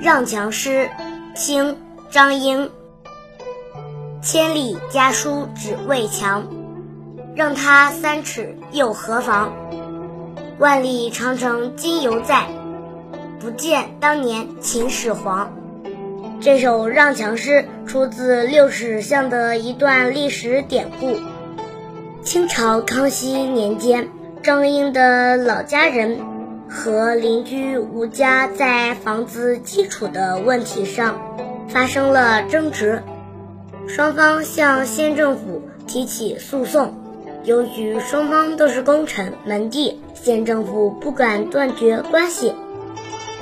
让强师，清·张英。千里家书只为墙，让他三尺又何妨？万里长城今犹在，不见当年秦始皇。这首让强诗出自六尺巷的一段历史典故。清朝康熙年间，张英的老家人和邻居吴家在房子基础的问题上发生了争执。双方向县政府提起诉讼，由于双方都是功臣门第，县政府不敢断绝关系，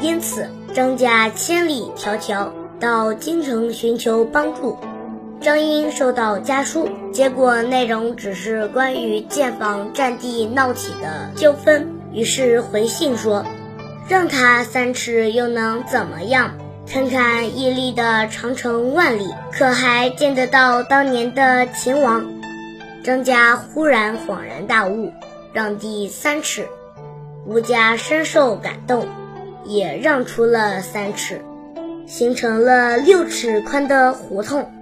因此张家千里迢迢到京城寻求帮助。张英收到家书，结果内容只是关于建房占地闹起的纠纷，于是回信说：“让他三尺又能怎么样？”看看屹立的长城万里，可还见得到当年的秦王？张家忽然恍然大悟，让地三尺。吴家深受感动，也让出了三尺，形成了六尺宽的胡同。